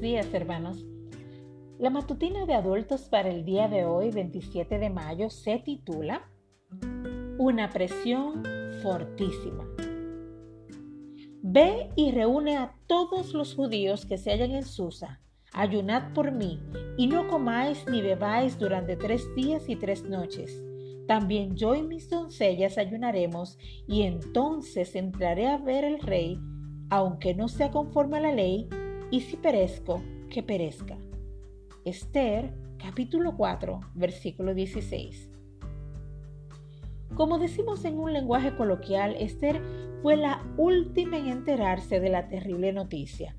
días, hermanos. La matutina de adultos para el día de hoy, 27 de mayo, se titula Una presión fortísima. Ve y reúne a todos los judíos que se hallan en Susa. Ayunad por mí, y no comáis ni bebáis durante tres días y tres noches. También yo y mis doncellas ayunaremos, y entonces entraré a ver al rey, aunque no sea conforme a la ley, y si perezco, que perezca. Esther capítulo 4 versículo 16. Como decimos en un lenguaje coloquial, Esther fue la última en enterarse de la terrible noticia.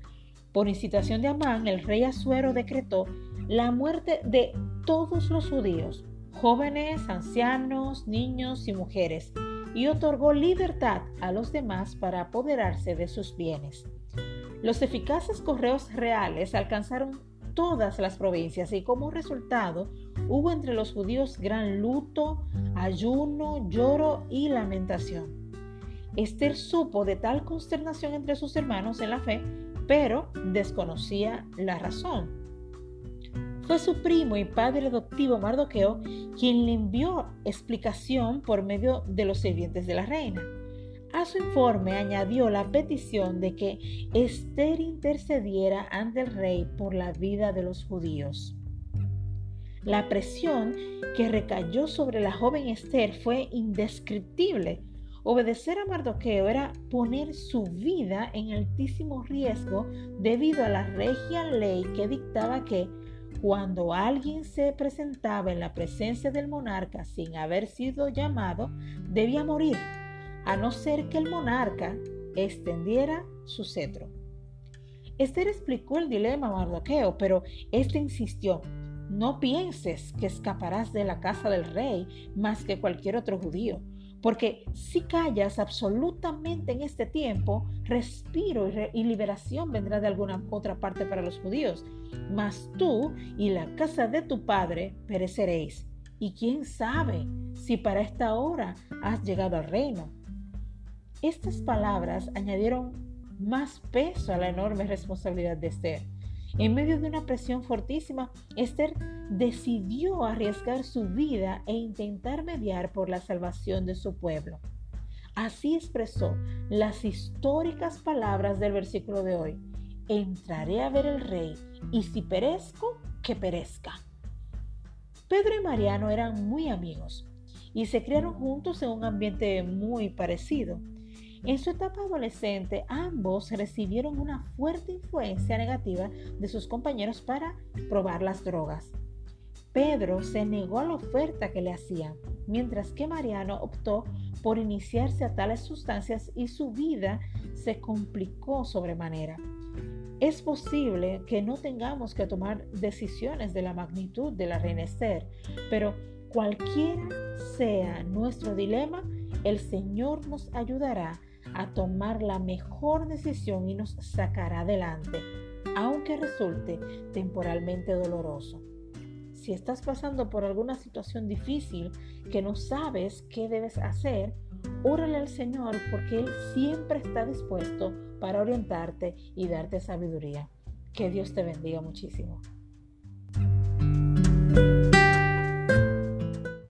Por incitación de Amán, el rey Asuero decretó la muerte de todos los judíos, jóvenes, ancianos, niños y mujeres, y otorgó libertad a los demás para apoderarse de sus bienes. Los eficaces correos reales alcanzaron todas las provincias y como resultado hubo entre los judíos gran luto, ayuno, lloro y lamentación. Esther supo de tal consternación entre sus hermanos en la fe, pero desconocía la razón. Fue su primo y padre adoptivo Mardoqueo quien le envió explicación por medio de los sirvientes de la reina. A su informe añadió la petición de que Esther intercediera ante el rey por la vida de los judíos. La presión que recayó sobre la joven Esther fue indescriptible. Obedecer a Mardoqueo era poner su vida en altísimo riesgo debido a la regia ley que dictaba que cuando alguien se presentaba en la presencia del monarca sin haber sido llamado, debía morir a no ser que el monarca extendiera su cetro. Esther explicó el dilema a Mardoqueo, pero éste insistió, no pienses que escaparás de la casa del rey más que cualquier otro judío, porque si callas absolutamente en este tiempo, respiro y, liberación vendrá de alguna otra parte para los judíos, mas tú y la casa de tu padre pereceréis. Y quién sabe si para esta hora has llegado al reino. Estas palabras añadieron más peso a la enorme responsabilidad de Esther. En medio de una presión fortísima, Esther decidió arriesgar su vida e intentar mediar por la salvación de su pueblo. Así expresó las históricas palabras del versículo de hoy. Entraré a ver el rey y si perezco, que perezca. Pedro y Mariano eran muy amigos y se criaron juntos en un ambiente muy parecido. En su etapa adolescente, ambos recibieron una fuerte influencia negativa de sus compañeros para probar las drogas. Pedro se negó a la oferta que le hacían, mientras que Mariano optó por iniciarse a tales sustancias y su vida se complicó sobremanera. Es posible que no tengamos que tomar decisiones de la magnitud de la pero cualquiera sea nuestro dilema, el Señor nos ayudará a tomar la mejor decisión y nos sacará adelante, aunque resulte temporalmente doloroso. Si estás pasando por alguna situación difícil que no sabes qué debes hacer, órale al Señor porque Él siempre está dispuesto para orientarte y darte sabiduría. Que Dios te bendiga muchísimo.